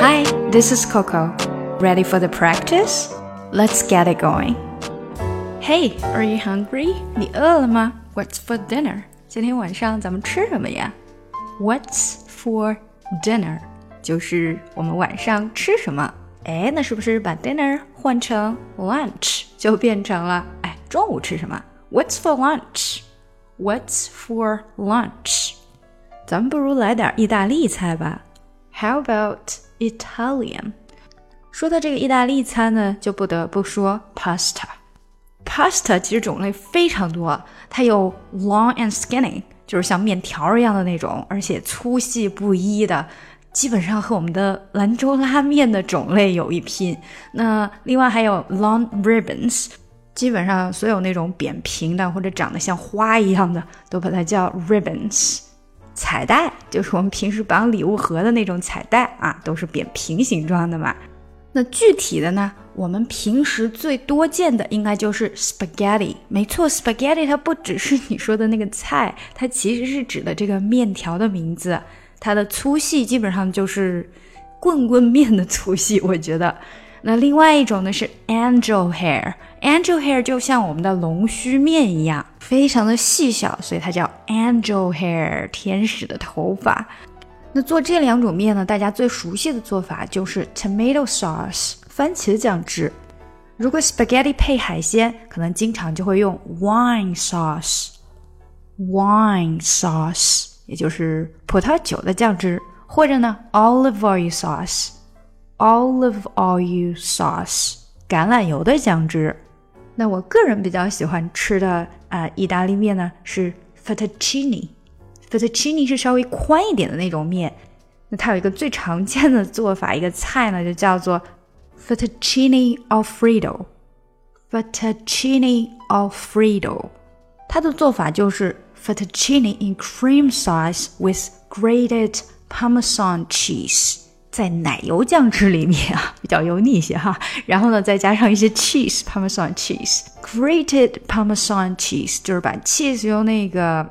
Hi, this is Coco. Ready for the practice? Let's get it going. Hey, are you hungry? 你饿了吗？What's for dinner? 今天晚上咱们吃什么呀？What's for dinner? 就是我们晚上吃什么。哎，那是不是把 dinner 换成 lunch 就变成了哎中午吃什么？What's for lunch? What's for lunch? 咱们不如来点意大利菜吧。How about Italian？说到这个意大利餐呢，就不得不说 pasta。pasta 其实种类非常多，它有 long and skinny，就是像面条一样的那种，而且粗细不一的，基本上和我们的兰州拉面的种类有一拼。那另外还有 long ribbons，基本上所有那种扁平的或者长得像花一样的，都把它叫 ribbons。彩带就是我们平时绑礼物盒的那种彩带啊，都是扁平形状的嘛。那具体的呢，我们平时最多见的应该就是 spaghetti。没错，spaghetti 它不只是你说的那个菜，它其实是指的这个面条的名字。它的粗细基本上就是棍棍面的粗细，我觉得。那另外一种呢是 angel hair Angel hair 就像我们的龙须面一样，非常的细小，所以它叫 angel hair，天使的头发。那做这两种面呢，大家最熟悉的做法就是 tomato sauce，番茄酱汁。如果 spaghetti 配海鲜，可能经常就会用 wine sauce，wine sauce，也就是葡萄酒的酱汁，或者呢 olive oil sauce。Olive oil sauce，橄榄油的酱汁。那我个人比较喜欢吃的啊，意大利面呢是 fettuccine。fettuccine 是稍微宽一点的那种面。那它有一个最常见的做法，一个菜呢就叫做 fettuccine alfredo。fettuccine alfredo，它的做法就是 fettuccine in cream sauce with grated Parmesan cheese。在奶油酱汁里面啊，比较油腻一些哈。然后呢，再加上一些 cheese，Parmesan cheese，grated Parmesan cheese，就是把 cheese 用那个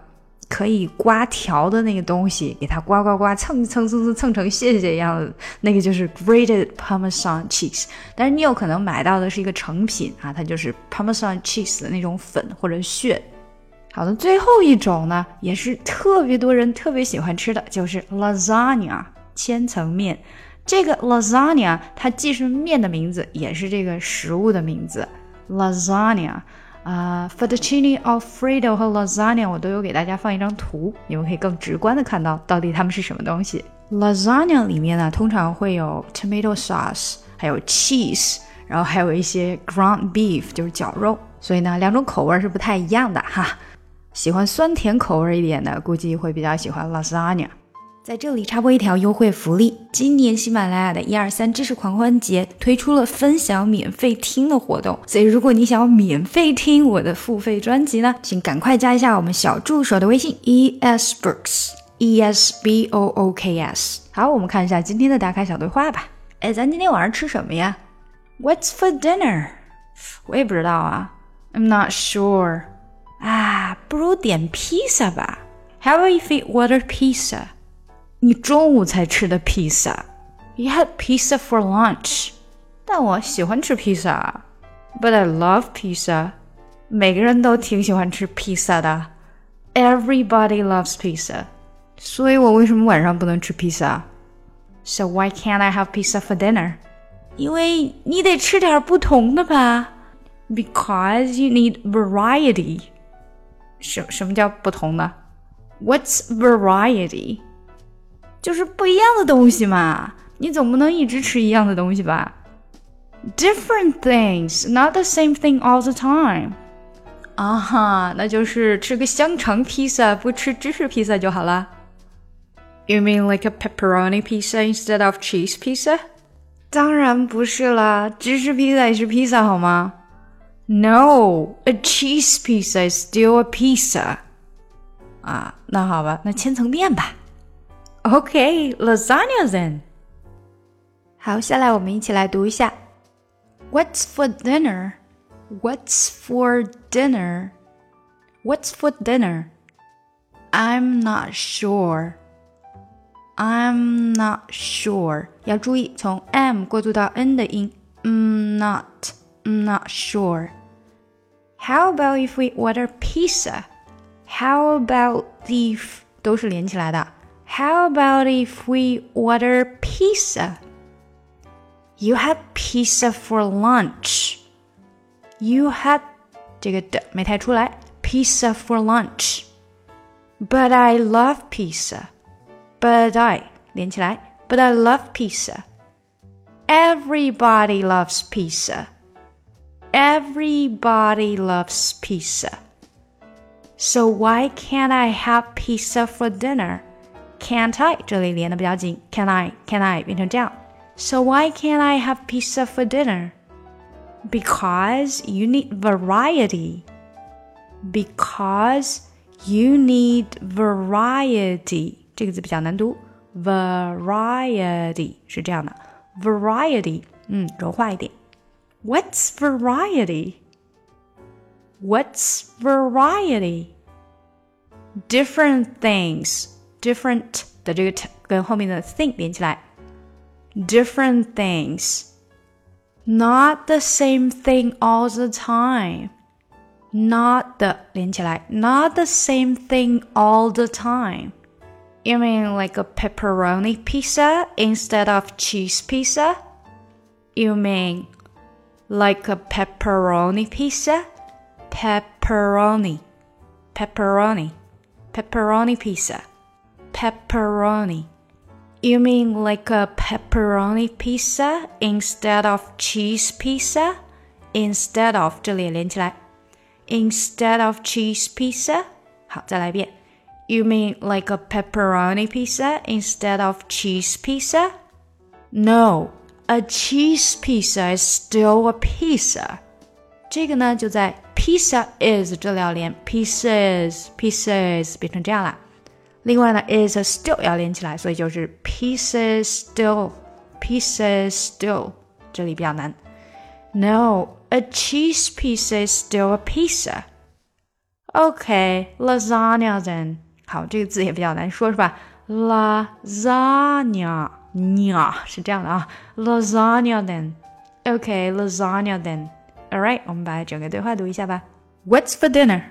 可以刮条的那个东西给它刮刮刮，蹭蹭蹭蹭蹭成屑屑一样的那个就是 grated Parmesan cheese。但是你有可能买到的是一个成品啊，它就是 Parmesan cheese 的那种粉或者屑。好的，最后一种呢，也是特别多人特别喜欢吃的，就是 lasagna。千层面，这个 lasagna 它既是面的名字，也是这个食物的名字。lasagna 啊，fettuccine alfredo 和 lasagna 我都有给大家放一张图，你们可以更直观的看到到底它们是什么东西。lasagna 里面呢，通常会有 tomato sauce，还有 cheese，然后还有一些 ground beef，就是绞肉。所以呢，两种口味是不太一样的哈。喜欢酸甜口味一点的，估计会比较喜欢 lasagna。在这里插播一条优惠福利：今年喜马拉雅的一二三知识狂欢节推出了分享免费听的活动，所以如果你想要免费听我的付费专辑呢，请赶快加一下我们小助手的微信 e s books e s b o o k s。好，我们看一下今天的打卡小对话吧。哎，咱今天晚上吃什么呀？What's for dinner？我也不知道啊，I'm not sure。啊，不如点披萨吧。How about we order pizza？你中午才吃的披萨，You had pizza for lunch，但我喜欢吃披萨，But I love pizza。每个人都挺喜欢吃披萨的，Everybody loves pizza。所以我为什么晚上不能吃披萨？So why can't I have pizza for dinner？因为你得吃点不同的吧，Because you need variety。什什么叫不同的？What's variety？ 就是不一样的东西嘛，你总不能一直吃一样的东西吧？Different things, not the same thing all the time。啊哈，那就是吃个香肠披萨，不吃芝士披萨就好了。You mean like a pepperoni pizza instead of cheese pizza？当然不是啦，芝士披萨也是披萨好吗？No, a cheese pizza is still a pizza。啊，那好吧，那千层面吧。 Okay, lasagna then. 好，下来我们一起来读一下。What's for dinner? What's for dinner? What's for dinner? I'm not sure. I'm not sure。要注意从 am 过渡到 n 的音。I'm not. I'm not sure. How about if we order pizza? How about if 都是连起来的。 How about if we order pizza? You had pizza for lunch. You had 这个的没太出来。Pizza for lunch. But I love pizza. But I 连起来。But I love pizza. Everybody loves pizza. Everybody loves pizza. So why can't I have pizza for dinner? Can't I 这里连的比较紧，Can I Can I 变成这样。So why can't I have pizza for dinner? Because you need variety. Because you need variety. 这个字比较难读，variety 是这样的，variety，嗯，柔化一点。What's variety? What's variety? Different things. Different 的这个跟后面的 thing 连起来。Different things. Not the same thing all the time. Not the 连起来。Not the same thing all the time. You mean like a pepperoni pizza instead of cheese pizza? You mean like a pepperoni pizza? Pepperoni. Pepperoni. Pepperoni pizza. Pepperoni. You mean like a pepperoni pizza instead of cheese pizza? Instead of 这里连起来。Instead of cheese pizza. 好，再来一遍。you mean like a pepperoni pizza instead of cheese pizza? No, a cheese pizza is still a pizza. 这个呢，就在 pizza is 这里要连 pieces pieces 变成这样啦。 另外呢，is still 要连起来，所以就是 pieces still pieces still 这里比较难。No, a cheese pizza is still a pizza. Okay, lasagna then. 好，这个字也比较难说，是吧？lasagna，是这样的啊，lasagna then。OK，lasagna then。All right，我们把整个对话读一下吧。What's for dinner?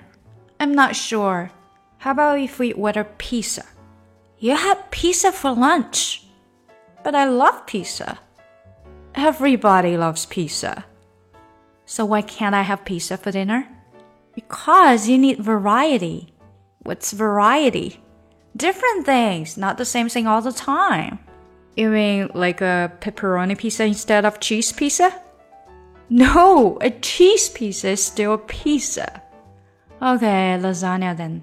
I'm not sure. How about if we order pizza? You had pizza for lunch. But I love pizza. Everybody loves pizza. So why can't I have pizza for dinner? Because you need variety. What's variety? Different things, not the same thing all the time. You mean like a pepperoni pizza instead of cheese pizza? No, a cheese pizza is still a pizza. Okay, lasagna then.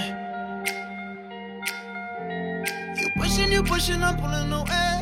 Pushing, I'm pulling away.